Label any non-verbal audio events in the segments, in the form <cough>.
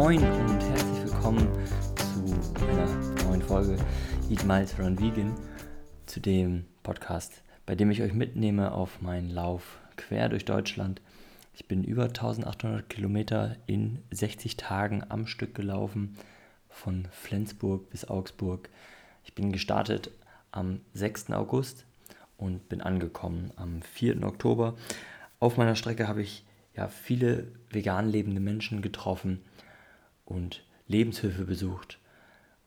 Moin und herzlich willkommen zu einer neuen Folge Eat Miles Run Vegan, zu dem Podcast, bei dem ich euch mitnehme auf meinen Lauf quer durch Deutschland. Ich bin über 1800 Kilometer in 60 Tagen am Stück gelaufen, von Flensburg bis Augsburg. Ich bin gestartet am 6. August und bin angekommen am 4. Oktober. Auf meiner Strecke habe ich ja, viele vegan lebende Menschen getroffen und Lebenshilfe besucht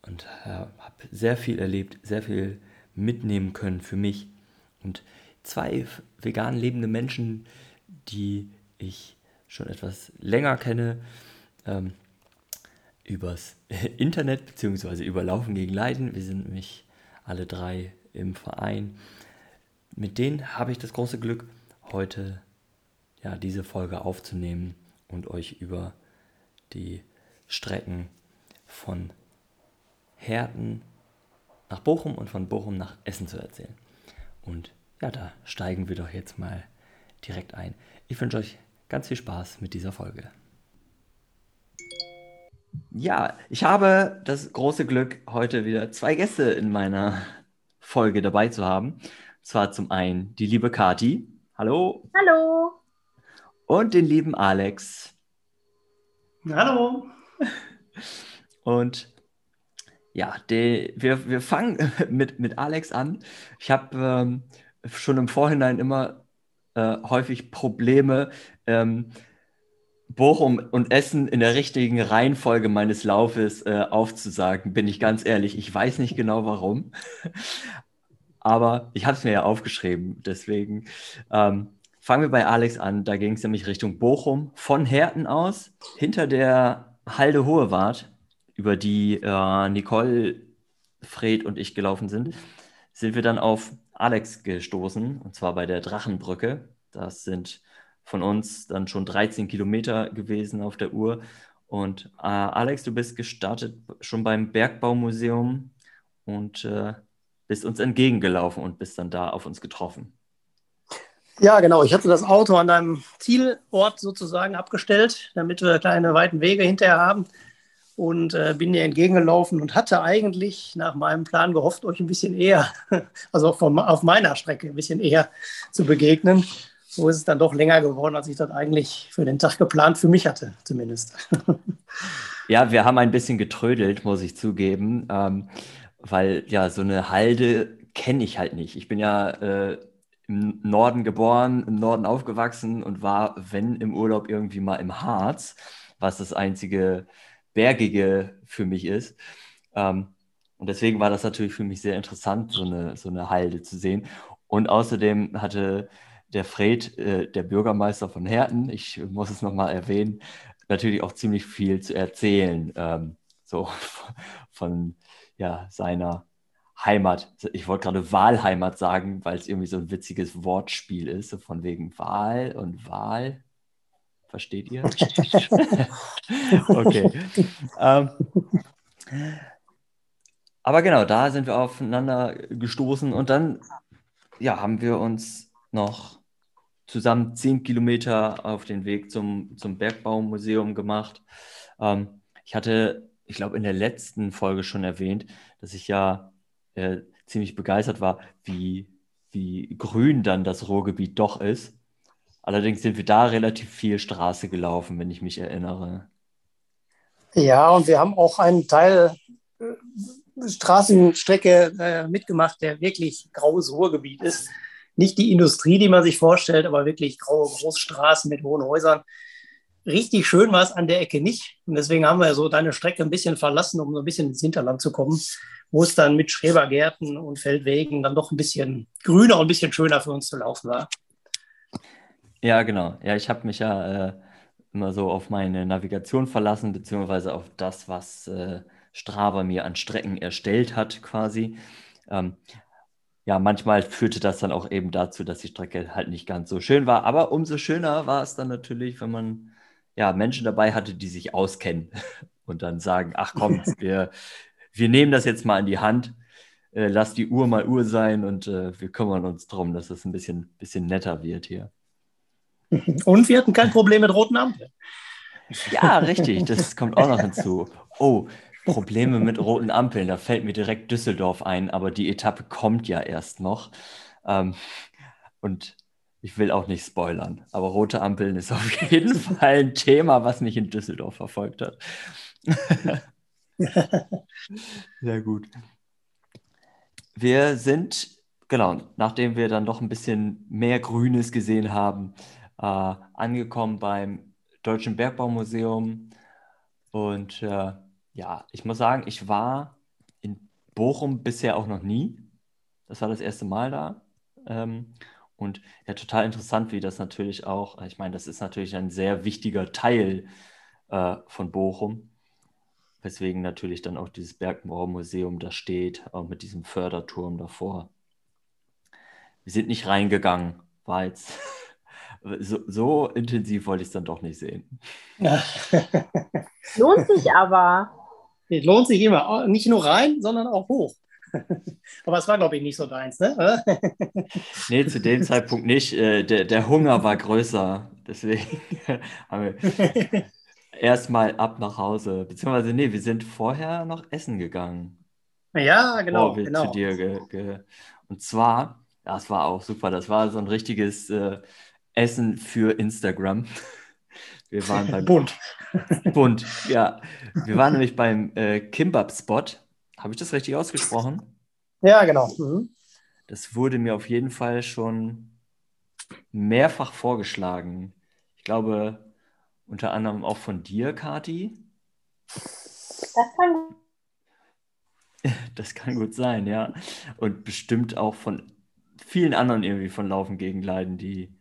und habe sehr viel erlebt, sehr viel mitnehmen können für mich. Und zwei vegan lebende Menschen, die ich schon etwas länger kenne, ähm, übers <laughs> Internet bzw. über Laufen gegen Leiden. Wir sind nämlich alle drei im Verein. Mit denen habe ich das große Glück, heute ja, diese Folge aufzunehmen und euch über die Strecken von Herten nach Bochum und von Bochum nach Essen zu erzählen. Und ja, da steigen wir doch jetzt mal direkt ein. Ich wünsche euch ganz viel Spaß mit dieser Folge. Ja, ich habe das große Glück, heute wieder zwei Gäste in meiner Folge dabei zu haben. Und zwar zum einen die liebe Kati. Hallo. Hallo und den lieben Alex. Hallo. <laughs> Und ja, die, wir, wir fangen <laughs> mit, mit Alex an. Ich habe ähm, schon im Vorhinein immer äh, häufig Probleme, ähm, Bochum und Essen in der richtigen Reihenfolge meines Laufes äh, aufzusagen, bin ich ganz ehrlich. Ich weiß nicht genau warum, <laughs> aber ich habe es mir ja aufgeschrieben. Deswegen ähm, Fangen wir bei Alex an. Da ging es nämlich Richtung Bochum von Herten aus, hinter der Halde Hohewart, über die äh, Nicole, Fred und ich gelaufen sind, sind wir dann auf Alex gestoßen, und zwar bei der Drachenbrücke. Das sind von uns dann schon 13 Kilometer gewesen auf der Uhr. Und äh, Alex, du bist gestartet schon beim Bergbaumuseum und äh, bist uns entgegengelaufen und bist dann da auf uns getroffen. Ja, genau. Ich hatte das Auto an einem Zielort sozusagen abgestellt, damit wir kleine weiten Wege hinterher haben. Und äh, bin dir entgegengelaufen und hatte eigentlich nach meinem Plan gehofft, euch ein bisschen eher, <laughs> also vom, auf meiner Strecke ein bisschen eher zu begegnen. So ist es dann doch länger geworden, als ich das eigentlich für den Tag geplant für mich hatte, zumindest. <laughs> Ja, wir haben ein bisschen getrödelt, muss ich zugeben, ähm, weil ja so eine Halde kenne ich halt nicht. Ich bin ja äh, im Norden geboren, im Norden aufgewachsen und war, wenn im Urlaub, irgendwie mal im Harz, was das einzige Bergige für mich ist. Ähm, und deswegen war das natürlich für mich sehr interessant, so eine, so eine Halde zu sehen. Und außerdem hatte der Fred, äh, der Bürgermeister von Herten, ich muss es nochmal erwähnen, natürlich auch ziemlich viel zu erzählen, ähm, so <laughs> von ja, seiner Heimat. Ich wollte gerade Wahlheimat sagen, weil es irgendwie so ein witziges Wortspiel ist, so von wegen Wahl und Wahl. Versteht ihr? <laughs> okay. ähm, aber genau, da sind wir aufeinander gestoßen und dann ja, haben wir uns noch zusammen zehn Kilometer auf den Weg zum, zum Bergbaumuseum gemacht. Ähm, ich hatte, ich glaube, in der letzten Folge schon erwähnt, dass ich ja äh, ziemlich begeistert war, wie, wie grün dann das Ruhrgebiet doch ist. Allerdings sind wir da relativ viel Straße gelaufen, wenn ich mich erinnere. Ja, und wir haben auch einen Teil äh, Straßenstrecke äh, mitgemacht, der wirklich graues Ruhrgebiet ist. Nicht die Industrie, die man sich vorstellt, aber wirklich graue Großstraßen mit hohen Häusern. Richtig schön war es an der Ecke nicht. Und deswegen haben wir so deine Strecke ein bisschen verlassen, um so ein bisschen ins Hinterland zu kommen wo es dann mit Schrebergärten und Feldwegen dann doch ein bisschen grüner und ein bisschen schöner für uns zu laufen war. Ja, genau. Ja, ich habe mich ja äh, immer so auf meine Navigation verlassen, beziehungsweise auf das, was äh, Strava mir an Strecken erstellt hat, quasi. Ähm, ja, manchmal führte das dann auch eben dazu, dass die Strecke halt nicht ganz so schön war. Aber umso schöner war es dann natürlich, wenn man ja Menschen dabei hatte, die sich auskennen <laughs> und dann sagen: Ach komm, wir, wir nehmen das jetzt mal in die Hand, äh, lass die Uhr mal Uhr sein und äh, wir kümmern uns darum, dass es ein bisschen, bisschen netter wird hier. Und wir hatten kein Problem mit roten Ampeln. Ja, richtig, das kommt auch noch hinzu. Oh, Probleme mit roten Ampeln, da fällt mir direkt Düsseldorf ein, aber die Etappe kommt ja erst noch. Ähm, und ich will auch nicht spoilern, aber rote Ampeln ist auf <laughs> jeden Fall ein Thema, was mich in Düsseldorf verfolgt hat. <laughs> Sehr gut. Wir sind, genau, nachdem wir dann doch ein bisschen mehr Grünes gesehen haben, äh, angekommen beim Deutschen Bergbaumuseum. Und äh, ja, ich muss sagen, ich war in Bochum bisher auch noch nie. Das war das erste Mal da. Ähm, und ja, total interessant, wie das natürlich auch, ich meine, das ist natürlich ein sehr wichtiger Teil äh, von Bochum, weswegen natürlich dann auch dieses Bergbaumuseum da steht, auch mit diesem Förderturm davor. Wir sind nicht reingegangen, war jetzt <laughs> so, so intensiv wollte ich es dann doch nicht sehen. <laughs> Lohnt sich aber. Es <laughs> lohnt sich immer. Nicht nur rein, sondern auch hoch. <laughs> Aber es war, glaube ich, nicht so deins, ne? <laughs> nee, zu dem Zeitpunkt nicht. Äh, der, der Hunger war größer. Deswegen <laughs> haben wir erstmal ab nach Hause. Beziehungsweise, nee, wir sind vorher noch essen gegangen. Ja, genau. genau. Zu dir ge, ge, und zwar, das war auch super, das war so ein richtiges äh, Essen für Instagram. Wir waren beim Bunt. Bunt, ja. Wir waren nämlich beim äh, Kimbab-Spot. Habe ich das richtig ausgesprochen? Ja, genau. Mhm. Das wurde mir auf jeden Fall schon mehrfach vorgeschlagen. Ich glaube, unter anderem auch von dir, Kati. Das kann, <laughs> das kann gut sein, ja. Und bestimmt auch von vielen anderen irgendwie von Laufen gegen Leiden, die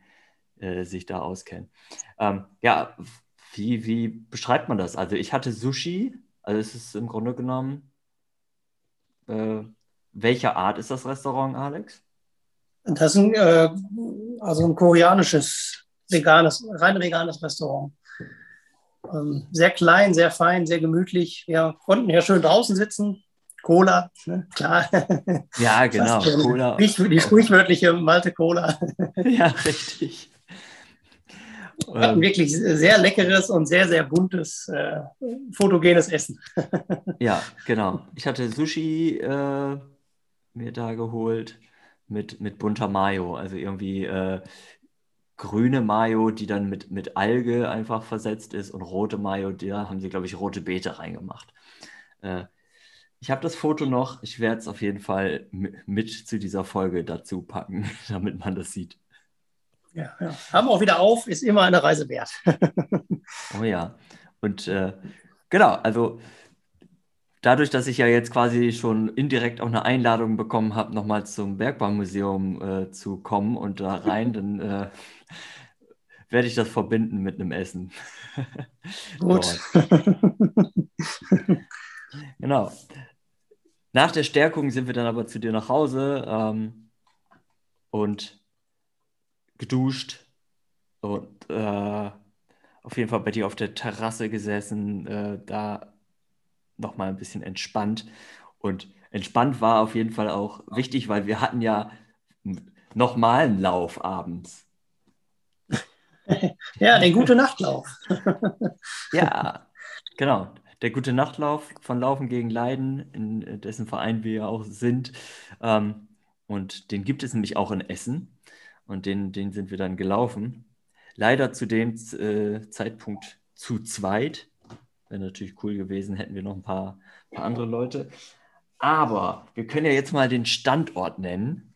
äh, sich da auskennen. Ähm, ja, wie, wie beschreibt man das? Also ich hatte Sushi, also es ist im Grunde genommen, äh, welcher Art ist das Restaurant, Alex? Das ist ein, äh, also ein koreanisches, veganes, rein veganes Restaurant. Ähm, sehr klein, sehr fein, sehr gemütlich. Wir konnten ja schön draußen sitzen. Cola, ne? klar. Ja, <laughs> genau. Cola. Die, die sprichwörtliche Malte Cola. <laughs> Ja, richtig. Wir hatten wirklich sehr leckeres und sehr, sehr buntes, äh, fotogenes Essen. <laughs> ja, genau. Ich hatte Sushi äh, mir da geholt mit, mit bunter Mayo, also irgendwie äh, grüne Mayo, die dann mit, mit Alge einfach versetzt ist und rote Mayo, da haben sie, glaube ich, rote Beete reingemacht. Äh, ich habe das Foto noch, ich werde es auf jeden Fall mit zu dieser Folge dazu packen, <laughs> damit man das sieht. Ja, ja. Haben auch wieder auf, ist immer eine Reise wert. <laughs> oh ja. Und äh, genau, also dadurch, dass ich ja jetzt quasi schon indirekt auch eine Einladung bekommen habe, nochmal zum Bergbaumuseum äh, zu kommen und da rein, <laughs> dann äh, werde ich das verbinden mit einem Essen. <laughs> Gut. genau. Nach der Stärkung sind wir dann aber zu dir nach Hause ähm, und geduscht und äh, auf jeden Fall bei dir auf der Terrasse gesessen, äh, da nochmal ein bisschen entspannt. Und entspannt war auf jeden Fall auch wichtig, weil wir hatten ja nochmal einen Lauf abends. <laughs> Ja, den gute Nachtlauf. <laughs> ja, genau. Der gute Nachtlauf von Laufen gegen Leiden, in dessen Verein wir ja auch sind. Ähm, und den gibt es nämlich auch in Essen und den, den sind wir dann gelaufen. Leider zu dem äh, Zeitpunkt zu zweit. Wäre natürlich cool gewesen, hätten wir noch ein paar, paar andere Leute. Aber wir können ja jetzt mal den Standort nennen.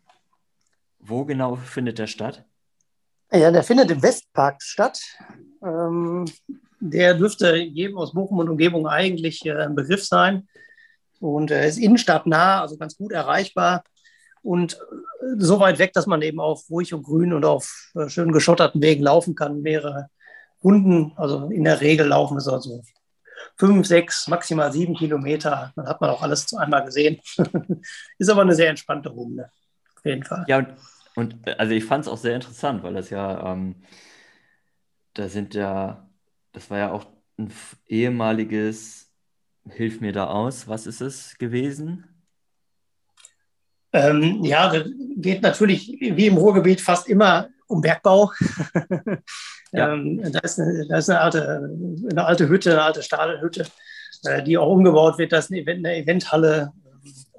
Wo genau findet der statt? Ja, der findet im Westpark statt. Ähm, der dürfte jedem aus Bochum und Umgebung eigentlich äh, ein Begriff sein. Und er ist innenstadtnah, also ganz gut erreichbar und so weit weg, dass man eben auf ruhig und grün und auf äh, schön geschotterten Wegen laufen kann. Mehrere Runden, also in der Regel laufen es also fünf, sechs, maximal sieben Kilometer. Dann hat man auch alles zu einmal gesehen. <laughs> Ist aber eine sehr entspannte Runde, auf jeden Fall. Ja, und, und also ich fand es auch sehr interessant, weil das ja, ähm, da sind ja, das war ja auch ein ehemaliges, hilf mir da aus, was ist es gewesen? Ähm, ja, das geht natürlich wie im Ruhrgebiet fast immer um Bergbau. <laughs> <laughs> ja. ähm, da, ist eine, da ist eine alte, eine alte Hütte, eine alte Stahlhütte, äh, die auch umgebaut wird. Da ist eine, Event, eine Eventhalle.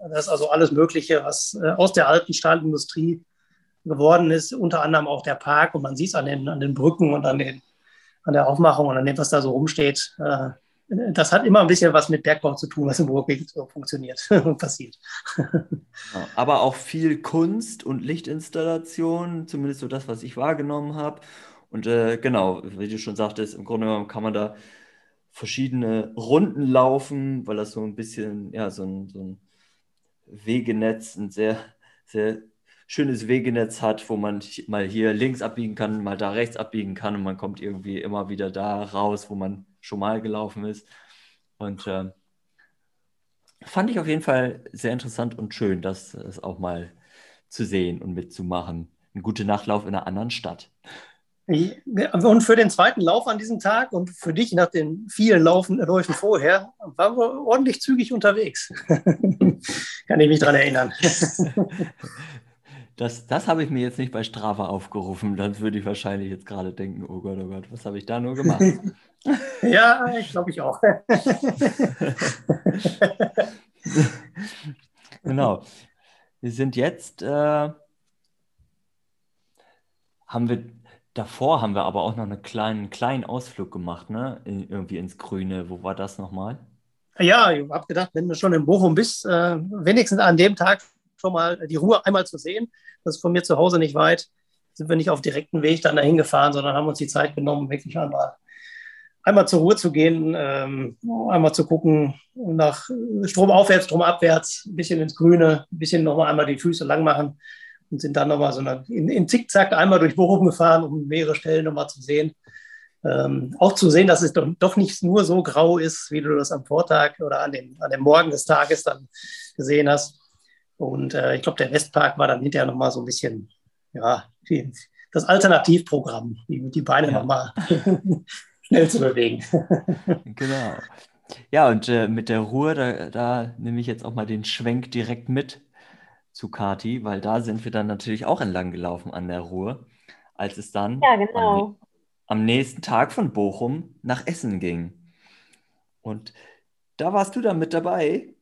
Das ist also alles Mögliche, was äh, aus der alten Stahlindustrie geworden ist, unter anderem auch der Park. Und man sieht es an den, an den Brücken und an, den, an der Aufmachung und an dem, was da so rumsteht. Äh, das hat immer ein bisschen was mit Bergbau zu tun, was im Ruhrgebiet so funktioniert <laughs> und passiert. Aber auch viel Kunst und Lichtinstallation, zumindest so das, was ich wahrgenommen habe. Und äh, genau, wie du schon sagtest, im Grunde genommen kann man da verschiedene Runden laufen, weil das so ein bisschen, ja, so ein, so ein Wegenetz, ein sehr, sehr schönes Wegenetz hat, wo man mal hier links abbiegen kann, mal da rechts abbiegen kann und man kommt irgendwie immer wieder da raus, wo man schon mal gelaufen ist. Und äh, fand ich auf jeden Fall sehr interessant und schön, das, das auch mal zu sehen und mitzumachen. Ein guter Nachtlauf in einer anderen Stadt. Und für den zweiten Lauf an diesem Tag und für dich nach den vielen Laufen, Läufen vorher, waren wir ordentlich zügig unterwegs. <laughs> Kann ich mich daran erinnern. <laughs> Das, das habe ich mir jetzt nicht bei Strava aufgerufen. Dann würde ich wahrscheinlich jetzt gerade denken, oh Gott, oh Gott, was habe ich da nur gemacht? <laughs> ja, ich glaube ich auch. <laughs> genau. Wir sind jetzt, äh, haben wir, davor haben wir aber auch noch einen kleinen, kleinen Ausflug gemacht, ne? In, irgendwie ins Grüne. Wo war das nochmal? Ja, ich habe gedacht, wenn du schon in Bochum bist, äh, wenigstens an dem Tag schon mal die Ruhe einmal zu sehen. Das ist von mir zu Hause nicht weit. Sind wir nicht auf direkten Weg dann dahin gefahren, sondern haben uns die Zeit genommen, wirklich einmal, einmal zur Ruhe zu gehen, ähm, einmal zu gucken, nach Strom aufwärts, Strom abwärts, ein bisschen ins Grüne, ein bisschen nochmal einmal die Füße lang machen und sind dann nochmal so eine, in, in Zickzack einmal durch Bochum gefahren, um mehrere Stellen nochmal zu sehen. Ähm, auch zu sehen, dass es doch, doch, nicht nur so grau ist, wie du das am Vortag oder an dem, an dem Morgen des Tages dann gesehen hast. Und äh, ich glaube, der Westpark war dann hinterher nochmal so ein bisschen, ja, das Alternativprogramm, die, die Beine ja. nochmal <laughs> schnell zu bewegen. <laughs> genau. Ja, und äh, mit der Ruhe, da, da nehme ich jetzt auch mal den Schwenk direkt mit zu Kati, weil da sind wir dann natürlich auch entlang gelaufen an der Ruhr, als es dann ja, genau. am, am nächsten Tag von Bochum nach Essen ging. Und da warst du dann mit dabei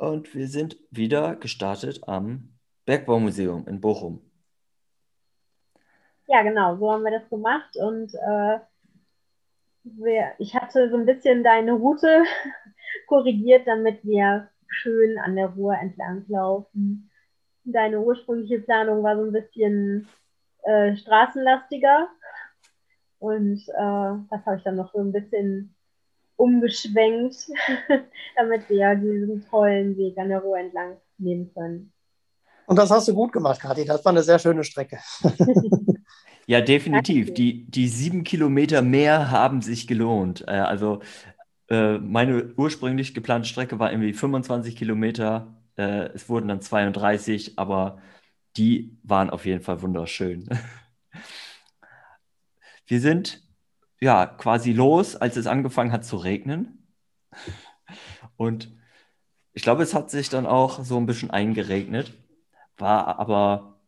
und wir sind wieder gestartet am Bergbaumuseum in Bochum. Ja, genau, so haben wir das gemacht. Und äh, wir, ich hatte so ein bisschen deine Route <laughs> korrigiert, damit wir schön an der Ruhr entlang laufen. Deine ursprüngliche Planung war so ein bisschen äh, straßenlastiger. Und äh, das habe ich dann noch so ein bisschen umgeschwenkt, <laughs> damit wir diesen tollen Weg an der Ruhr entlang nehmen können. Und das hast du gut gemacht, Kathi. Das war eine sehr schöne Strecke. <laughs> ja, definitiv. Die, die sieben Kilometer mehr haben sich gelohnt. Äh, also äh, meine ursprünglich geplante Strecke war irgendwie 25 Kilometer. Äh, es wurden dann 32, aber die waren auf jeden Fall wunderschön. <laughs> Wir sind ja, quasi los, als es angefangen hat zu regnen. Und ich glaube, es hat sich dann auch so ein bisschen eingeregnet, war aber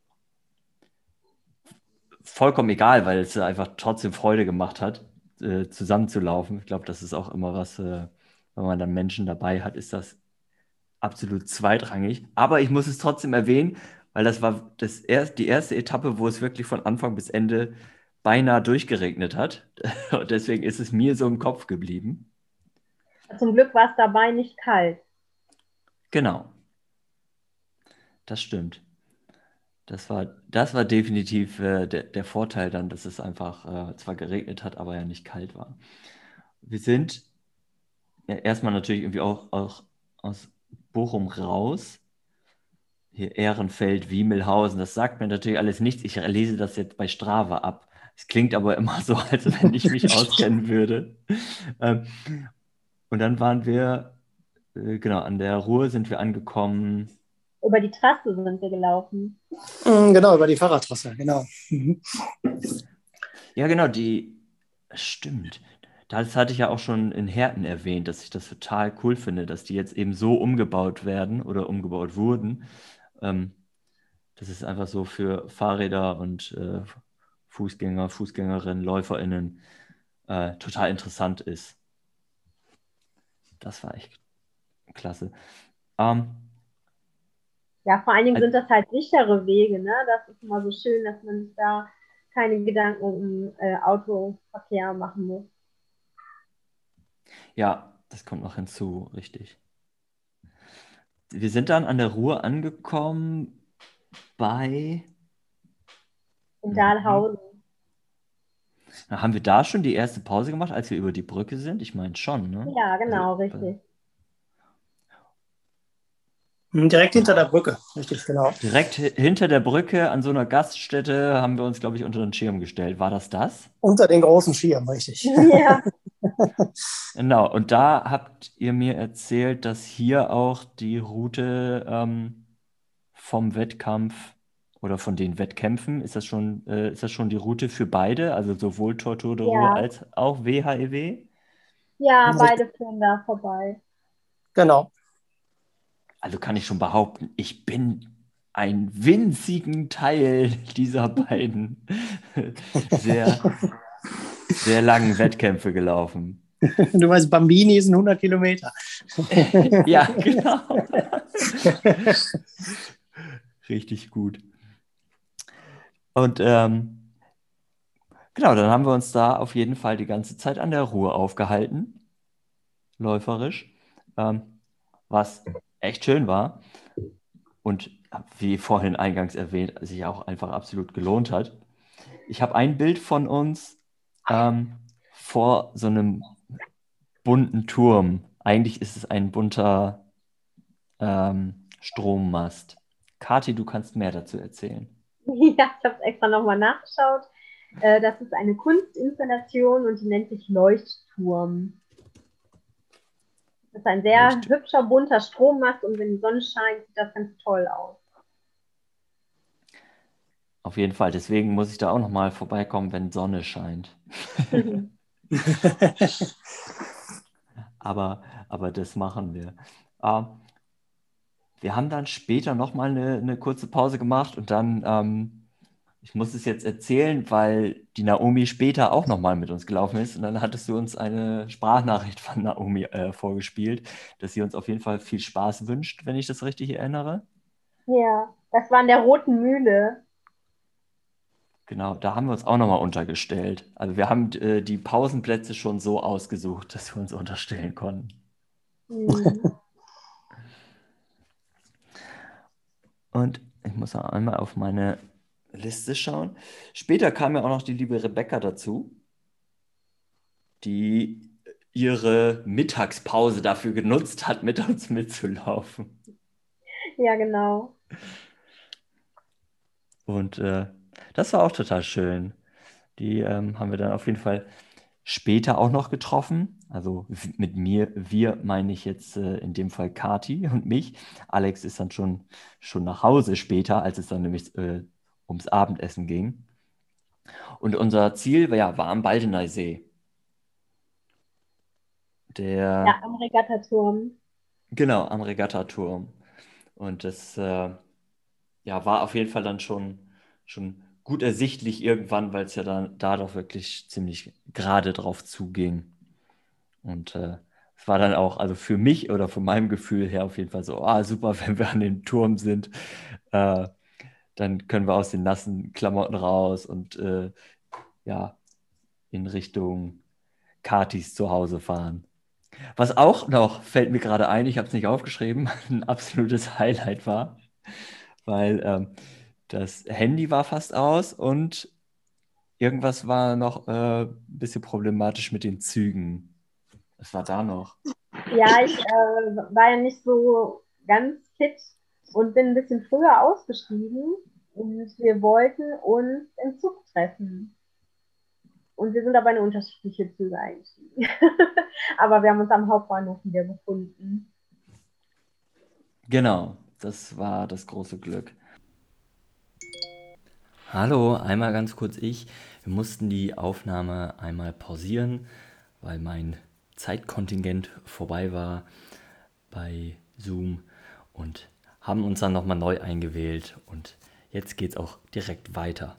vollkommen egal, weil es einfach trotzdem Freude gemacht hat, äh, zusammenzulaufen. Ich glaube, das ist auch immer was, äh, wenn man dann Menschen dabei hat, ist das absolut zweitrangig. Aber ich muss es trotzdem erwähnen, weil das war das erst, die erste Etappe, wo es wirklich von Anfang bis Ende beinahe durchgeregnet hat. <laughs> Und deswegen ist es mir so im Kopf geblieben. Zum Glück war es dabei nicht kalt. Genau. Das stimmt. Das war, das war definitiv äh, der, der Vorteil dann, dass es einfach äh, zwar geregnet hat, aber ja nicht kalt war. Wir sind ja, erstmal natürlich irgendwie auch, auch aus Bochum raus. Hier Ehrenfeld, Wiemelhausen, das sagt mir natürlich alles nichts. Ich lese das jetzt bei Strava ab. Es klingt aber immer so, als wenn ich mich <laughs> auskennen würde. Ähm, und dann waren wir, äh, genau, an der Ruhr sind wir angekommen. Über die Trasse sind wir gelaufen. Mm, genau, über die Fahrradtrasse, genau. Mhm. Ja, genau, die, stimmt. Das hatte ich ja auch schon in Herten erwähnt, dass ich das total cool finde, dass die jetzt eben so umgebaut werden oder umgebaut wurden. Ähm, das ist einfach so für Fahrräder und äh, Fußgänger, Fußgängerinnen, LäuferInnen äh, total interessant ist. Das war echt klasse. Ähm, ja, vor allen Dingen sind das halt sichere Wege, ne? Das ist immer so schön, dass man sich da keine Gedanken um äh, Autoverkehr machen muss. Ja, das kommt noch hinzu, richtig. Wir sind dann an der Ruhr angekommen bei. In Dahlhausen. Haben wir da schon die erste Pause gemacht, als wir über die Brücke sind? Ich meine schon, ne? Ja, genau, also, richtig. Hm, direkt hinter der Brücke, richtig, genau. Direkt hinter der Brücke an so einer Gaststätte haben wir uns, glaube ich, unter den Schirm gestellt. War das das? Unter den großen Schirm, richtig. <laughs> <laughs> Ja. genau, und da habt ihr mir erzählt, dass hier auch die Route ähm, vom Wettkampf oder von den Wettkämpfen, ist das schon, äh, ist das schon die Route für beide, also sowohl Tortur de ja. als auch WHEW? E ja, beide führen da vorbei. Genau. Also kann ich schon behaupten, ich bin einen winzigen Teil <laughs> dieser beiden <laughs> sehr, sehr langen Wettkämpfe gelaufen. <laughs> Du weißt, Bambini sind 100 Kilometer. ja, genau. Richtig gut. Und ähm, genau, dann haben wir uns da auf jeden Fall die ganze Zeit an der Ruhe aufgehalten, läuferisch, ähm, was echt schön war und wie vorhin eingangs erwähnt, sich auch einfach absolut gelohnt hat. Ich habe ein Bild von uns ähm, vor so einem bunten Turm. Eigentlich ist es ein bunter ähm, Strommast. Kathi, du kannst mehr dazu erzählen. <laughs> Ja, ich habe es extra nochmal nachgeschaut. Äh, das ist eine Kunstinstallation und die nennt sich Leuchtturm. Das ist ein sehr Licht. hübscher, bunter Strommast und wenn die Sonne scheint, sieht das ganz toll aus. Auf jeden Fall, deswegen muss ich da auch nochmal vorbeikommen, wenn Sonne scheint. <laughs> <laughs> aber, aber das machen wir. Uh, wir haben dann später nochmal eine, eine kurze Pause gemacht und dann, ähm, ich muss es jetzt erzählen, weil die Naomi später auch nochmal mit uns gelaufen ist und dann hattest du uns eine Sprachnachricht von Naomi äh, vorgespielt, dass sie uns auf jeden Fall viel Spaß wünscht, wenn ich das richtig erinnere. Ja, das war in der Roten Mühle. Genau, da haben wir uns auch nochmal untergestellt. Also wir haben äh, die Pausenplätze schon so ausgesucht, dass wir uns unterstellen konnten. Mhm. <laughs> Und ich muss auch einmal auf meine Liste schauen. Später kam ja auch noch die liebe Rebecca dazu, die ihre Mittagspause dafür genutzt hat, mit uns mitzulaufen. Ja, genau. Und äh, das war auch total schön. Die ähm, haben wir dann auf jeden Fall später auch noch getroffen. Also mit mir, wir meine ich jetzt äh, in dem Fall Kati <laughs> und mich. Alex ist dann schon, schon nach Hause später, als es dann nämlich äh, ums Abendessen ging. Und unser Ziel war, ja, war am Baldener See. Der, ja, am Regattaturm. Genau, am Regattaturm. Und das äh, ja, war auf jeden Fall dann schon, schon gut ersichtlich irgendwann, weil es ja dann da doch wirklich ziemlich gerade drauf zuging. Und äh, es war dann auch, also für mich oder von meinem Gefühl her auf jeden Fall so, ah, super, <laughs> wenn wir an dem Turm sind, äh, dann können wir aus den nassen Klamotten raus und äh, ja, in Richtung Katis zu Hause fahren. Was auch noch, fällt mir gerade ein, ich habe es nicht aufgeschrieben, <laughs> ein absolutes Highlight war, weil ähm, das Handy war fast aus und irgendwas war noch äh, ein bisschen problematisch mit den Zügen. Was war da noch? Ja, ich äh, war ja nicht so ganz fit und bin ein bisschen früher ausgestiegen und wir wollten uns im Zug treffen. Und wir sind aber in unterschiedliche Züge eingestiegen. <laughs> aber wir haben uns am Hauptbahnhof wieder gefunden. Genau, das war das große Glück. Hallo, einmal ganz kurz ich. Wir mussten die Aufnahme einmal pausieren, weil mein Zeitkontingent vorbei war bei Zoom und haben uns dann nochmal neu eingewählt und jetzt geht es auch direkt weiter.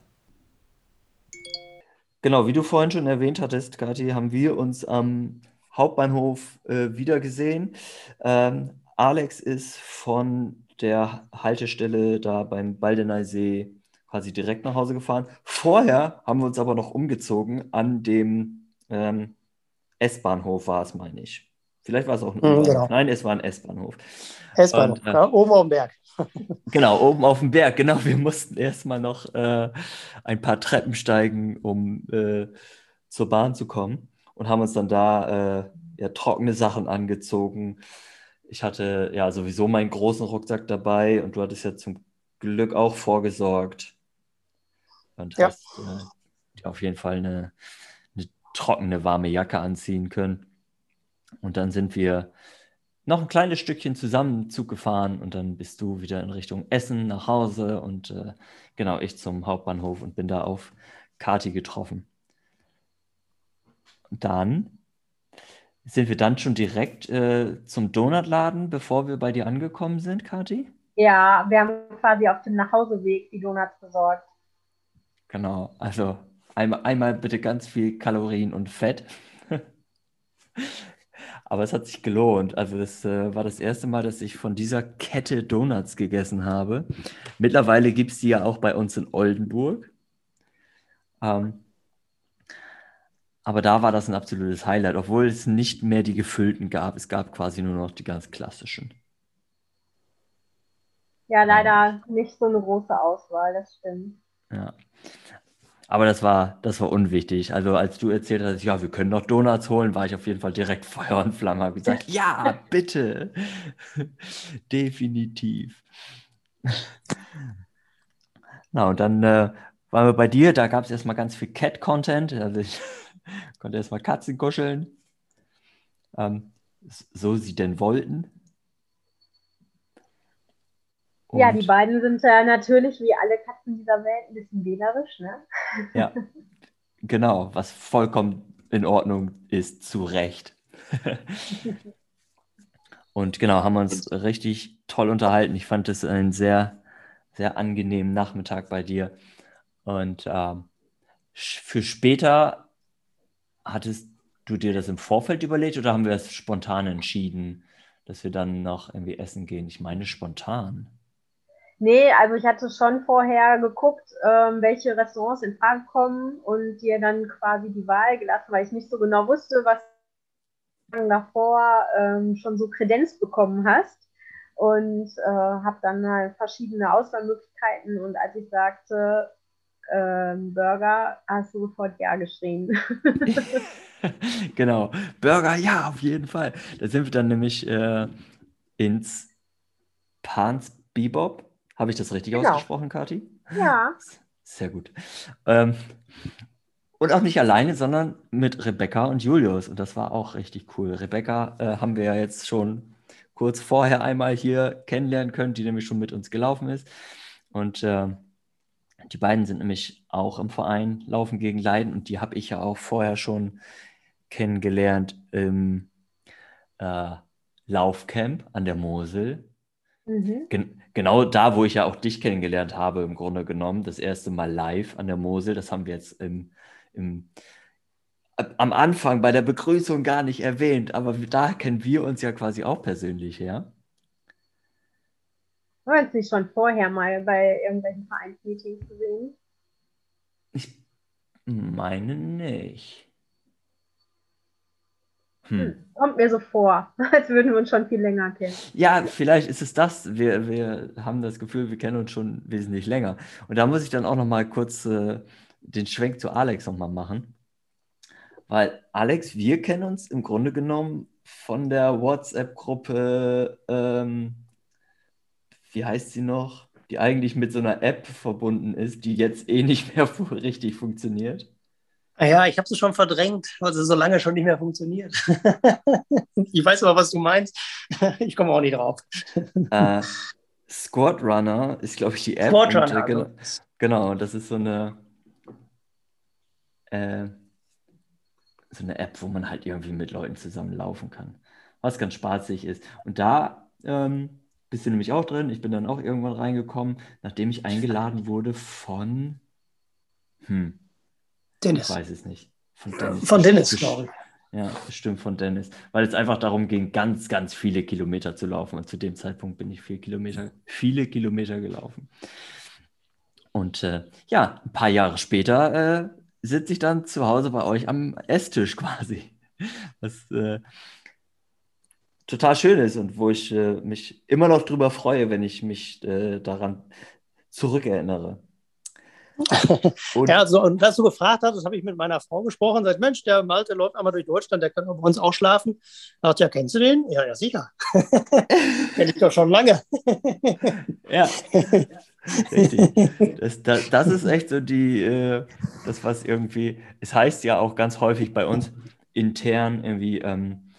genau, wie du vorhin schon erwähnt hattest, Kathi, haben wir uns am Hauptbahnhof äh, wiedergesehen. Ähm, Alex ist von der Haltestelle da beim Baldeneysee quasi direkt nach Hause gefahren. Vorher haben wir uns aber noch umgezogen an dem ähm, S-Bahnhof, war es, meine ich. Vielleicht war es auch ein Mhm, genau. Nein, es war ein S-Bahnhof. S-Bahnhof, äh, ja, oben auf dem Berg. <laughs> Genau, oben auf dem Berg, genau. Wir mussten erstmal noch äh, ein paar Treppen steigen, um äh, zur Bahn zu kommen und haben uns dann da äh, ja, trockene Sachen angezogen. Ich hatte ja sowieso meinen großen Rucksack dabei und du hattest ja zum Glück auch vorgesorgt und Ja. hast äh, auf jeden Fall eine, eine trockene, warme Jacke anziehen können. Und dann sind wir noch ein kleines Stückchen zusammen Zug gefahren und dann bist du wieder in Richtung Essen nach Hause und äh, genau, ich zum Hauptbahnhof und bin da auf Kati getroffen. Und dann sind wir dann schon direkt äh, zum Donutladen, bevor wir bei dir angekommen sind, Kati? Ja, wir haben quasi auf dem Nachhauseweg die Donuts besorgt. Genau, also einmal, einmal bitte ganz viel Kalorien und Fett. <laughs> Aber es hat sich gelohnt. Also das äh, war das erste Mal, dass ich von dieser Kette Donuts gegessen habe. Mittlerweile gibt es die ja auch bei uns in Oldenburg. Ähm, aber da war das ein absolutes Highlight, obwohl es nicht mehr die gefüllten gab. Es gab quasi nur noch die ganz klassischen. Ja, leider nicht so eine große Auswahl, das stimmt. Ja. Aber das war, das war unwichtig. Also als du erzählt hast, ja, wir können noch Donuts holen, war ich auf jeden Fall direkt <laughs> Feuer und Flamme. Habe gesagt, <laughs> ja, bitte. <laughs> Definitiv. Na, und dann äh, waren wir bei dir, da gab es erstmal ganz viel Cat-Content. Also ich konnte erstmal Katzen kuscheln. Ähm, so sie denn wollten. Ja, Und- die beiden sind ja natürlich wie alle Katzen dieser Welt ein bisschen wählerisch, ne? Ja, <laughs> genau, was vollkommen in Ordnung ist, zu Recht. <laughs> Und genau, haben uns richtig toll unterhalten. Ich fand es einen sehr, sehr angenehmen Nachmittag bei dir. Und ähm, für später hattest du dir das im Vorfeld überlegt oder haben wir es spontan entschieden, dass wir dann noch irgendwie essen gehen? Ich meine spontan. Nee, also ich hatte schon vorher geguckt, ähm, welche Restaurants in Frage kommen und dir dann quasi die Wahl gelassen, weil ich nicht so genau wusste, was du davor ähm, schon so Kredenz bekommen hast. Und äh, habe dann halt verschiedene Auswahlmöglichkeiten und als ich sagte, ähm, Burger, hast du sofort Ja geschrien. <laughs> <laughs> Genau, Burger, ja, auf jeden Fall. Da sind wir dann nämlich äh, ins Pans Bebop. Habe ich das richtig Genau. ausgesprochen, Kati? ja, <laughs> Sehr gut. Ähm, und auch nicht alleine, sondern mit Rebecca und Julius. Und das war auch richtig cool. Rebecca äh, haben wir ja jetzt schon kurz vorher einmal hier kennenlernen können, die nämlich schon mit uns gelaufen ist. Und ähm, die beiden sind nämlich auch im Verein Laufen gegen Leiden und die habe ich ja auch vorher schon kennengelernt im äh, Laufcamp an der Mosel. Mhm. Gen genau da, wo ich ja auch dich kennengelernt habe, im Grunde genommen, das erste Mal live an der Mosel. Das haben wir jetzt im, im, am Anfang bei der Begrüßung gar nicht erwähnt, aber da kennen wir uns ja quasi auch persönlich her. War jetzt nicht schon vorher mal bei irgendwelchen Vereinsmeetings gesehen? Ich meine nicht. Hm. Kommt mir so vor, <laughs> als würden wir uns schon viel länger kennen. Ja, vielleicht ist es das. Wir, wir haben das Gefühl, wir kennen uns schon wesentlich länger. Und da muss ich dann auch noch mal kurz äh, den Schwenk zu Alex noch mal machen. Weil Alex, wir kennen uns im Grunde genommen von der WhatsApp-Gruppe, ähm, wie heißt sie noch? Die eigentlich mit so einer App verbunden ist, die jetzt eh nicht mehr <laughs> richtig funktioniert. Ah Ja, ich habe sie schon verdrängt, weil sie so lange schon nicht mehr funktioniert. <laughs> ich weiß aber, was du meinst. <laughs> Ich komme auch nicht drauf. Äh, Squad Runner ist, glaube ich, die App. Squad und, Runner, äh, genau, genau, das ist so eine, äh, so eine App, wo man halt irgendwie mit Leuten zusammen laufen kann. Was ganz spaßig ist. Und da ähm, bist du nämlich auch drin. Ich bin dann auch irgendwann reingekommen, nachdem ich eingeladen wurde von, hm, Dennis. Ich weiß es nicht. Von Dennis, von Dennis glaube ich. Ja, bestimmt von Dennis. Weil es einfach darum ging, ganz, ganz viele Kilometer zu laufen. Und zu dem Zeitpunkt bin ich viel Kilometer, viele Kilometer gelaufen. Und äh, ja, ein paar Jahre später äh, sitze ich dann zu Hause bei euch am Esstisch <laughs> quasi. Was äh, total schön ist und wo ich äh, mich immer noch drüber freue, wenn ich mich äh, daran zurückerinnere. <laughs> Und ja, so, und was du gefragt hast, das habe ich mit meiner Frau gesprochen. Sagt, Mensch, der Malte läuft einmal durch Deutschland, der kann bei uns auch schlafen. Sagt, ja, kennst du den? Ja, ja, sicher. <laughs> Kenn ich doch schon lange. ja. Richtig. <laughs> Das, das, das, ist echt so die, äh, das, was irgendwie, es heißt ja auch ganz häufig bei uns intern irgendwie ähm,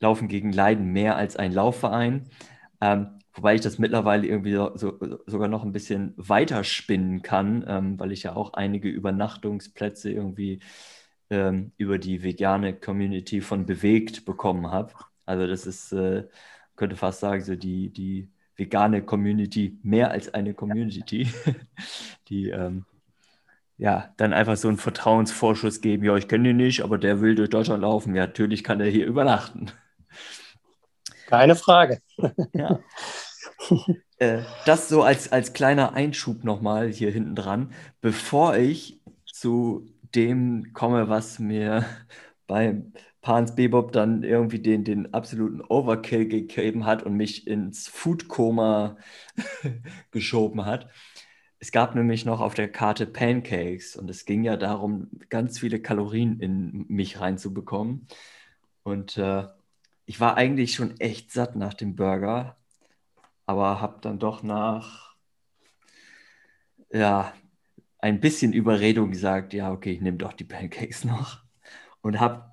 Laufen gegen Leiden mehr als ein Laufverein. Ähm, Wobei ich das mittlerweile irgendwie so, so, sogar noch ein bisschen weiter spinnen kann, ähm, weil ich ja auch einige Übernachtungsplätze irgendwie ähm, über die vegane Community von Bewegt bekommen habe. Also das ist, äh, könnte fast sagen, so die, die vegane Community mehr als eine Community, <laughs> die ähm, ja dann einfach so einen Vertrauensvorschuss geben, ja, ich kenne den nicht, aber der will durch Deutschland laufen, ja, natürlich kann er hier übernachten. Keine Frage. Ja. <laughs> Äh, das so als, als kleiner Einschub nochmal hier hinten dran, bevor ich zu dem komme, was mir <laughs> beim Pans Bebop dann irgendwie den, den absoluten Overkill gegeben hat und mich ins Foodkoma <laughs> geschoben hat. Es gab nämlich noch auf der Karte Pancakes und es ging ja darum, ganz viele Kalorien in mich reinzubekommen. Und äh, ich war eigentlich schon echt satt nach dem Burger, aber habe dann doch nach ja, ein bisschen Überredung gesagt, ja, okay, ich nehme doch die Pancakes noch. Und habe,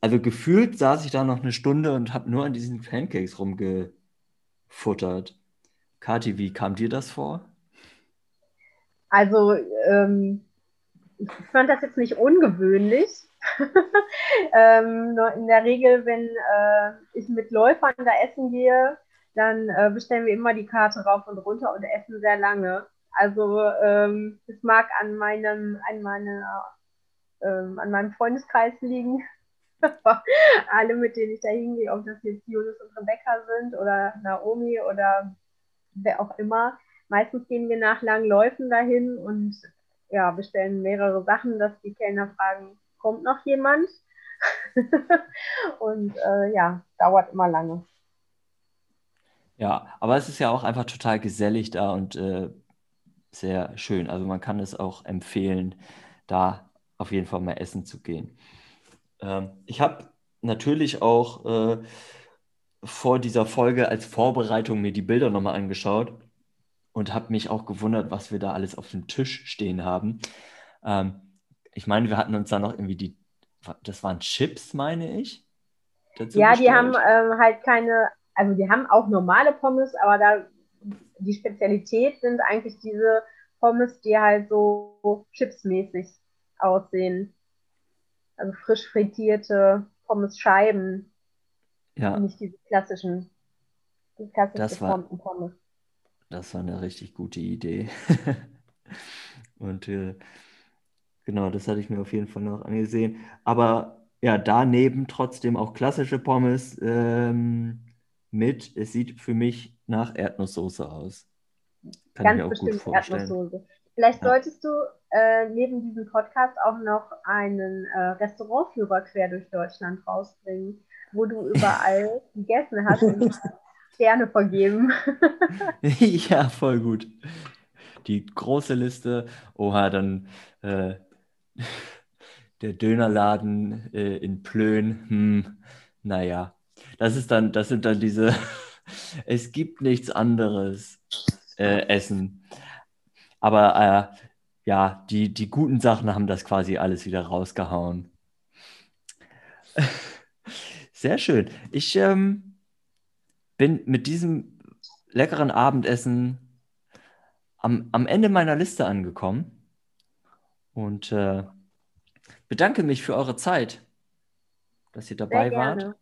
also gefühlt saß ich da noch eine Stunde und habe nur an diesen Pancakes rumgefuttert. Kathi, wie kam dir das vor? Also, ähm, ich fand das jetzt nicht ungewöhnlich, <laughs> ähm, in der Regel, wenn äh, ich mit Läufern da essen gehe, dann äh, bestellen wir immer die Karte rauf und runter und essen sehr lange. Also ähm, es mag an meinem, an meiner, ähm, an meinem Freundeskreis liegen. <laughs> Alle, mit denen ich da hingehe, ob das jetzt Julius und Rebecca sind oder Naomi oder wer auch immer. Meistens gehen wir nach langen Läufen dahin und ja, bestellen mehrere Sachen, dass die Kellner fragen, kommt noch jemand? <laughs> und äh, ja, dauert immer lange. Ja, aber es ist ja auch einfach total gesellig da und äh, sehr schön. Also man kann es auch empfehlen, da auf jeden Fall mal essen zu gehen. Ähm, ich habe natürlich auch äh, vor dieser Folge als Vorbereitung mir die Bilder nochmal angeschaut und habe mich auch gewundert, was wir da alles auf dem Tisch stehen haben. Ähm, ich meine, wir hatten uns da noch irgendwie die, das waren Chips, meine ich. Ja, die haben ähm, halt keine, also die haben auch normale Pommes, aber da die Spezialität sind eigentlich diese Pommes, die halt so chipsmäßig aussehen. Also frisch frittierte Pommes-Scheiben. Ja. Nicht diese klassischen, die klassisch das war, Pommes. Das war eine richtig gute Idee. <laughs> Und äh, Genau, das hatte ich mir auf jeden Fall noch angesehen. Aber ja, daneben trotzdem auch klassische Pommes ähm, mit, es sieht für mich nach Erdnusssoße aus. Kann Ganz ich mir auch bestimmt gut vorstellen. Erdnusssoße. Vielleicht ja. solltest du äh, neben diesem Podcast auch noch einen äh, Restaurantführer quer durch Deutschland rausbringen, wo du überall <laughs> gegessen hast und Sterne vergeben. <laughs> ja, voll gut. Die große Liste, oha, dann äh, der Dönerladen äh, in Plön, hm, naja, das ist dann, das sind dann diese, <laughs> es gibt nichts anderes äh, Essen. Aber äh, ja, die, die guten Sachen haben das quasi alles wieder rausgehauen. <laughs> Sehr schön. Ich ähm, bin mit diesem leckeren Abendessen am, am Ende meiner Liste angekommen und äh, bedanke mich für eure Zeit, dass ihr dabei wart.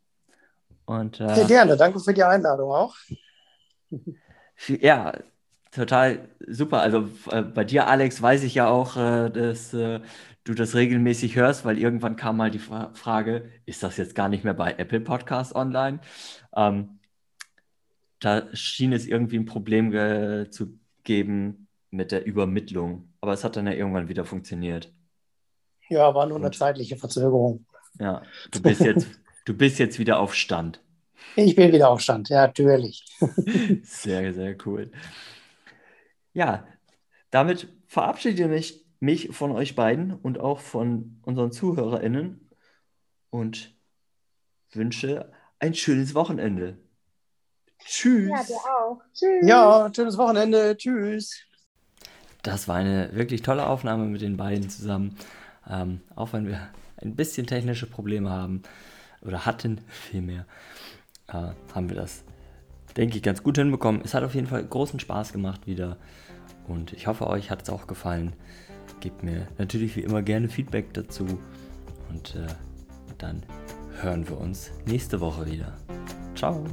Und, äh, Sehr gerne, danke für die Einladung auch. Ja, total super. Also äh, bei dir, Alex, weiß ich ja auch, äh, dass äh, du das regelmäßig hörst, weil irgendwann kam mal die Fra Frage, ist das jetzt gar nicht mehr bei Apple Podcast online? Ähm, da schien es irgendwie ein Problem zu geben mit der Übermittlung. Aber es hat dann ja irgendwann wieder funktioniert. Ja, war nur Und, eine zeitliche Verzögerung. Ja, du bist jetzt, <laughs> du bist jetzt wieder auf Stand. Ich bin wieder auf Stand, ja, natürlich. <laughs> sehr, sehr cool. Ja, damit verabschiede ich mich, von euch beiden und auch von unseren ZuhörerInnen und wünsche ein schönes Wochenende. Tschüss. Ja, dir auch. Tschüss. Ja, schönes Wochenende. Tschüss. Das war eine wirklich tolle Aufnahme mit den beiden zusammen. Ähm, auch wenn wir ein bisschen technische Probleme haben oder hatten vielmehr, äh, haben wir das, denke ich, ganz gut hinbekommen. Es hat auf jeden Fall großen Spaß gemacht wieder und ich hoffe, euch hat es auch gefallen. Gebt mir natürlich wie immer gerne Feedback dazu und äh, dann hören wir uns nächste Woche wieder. Ciao.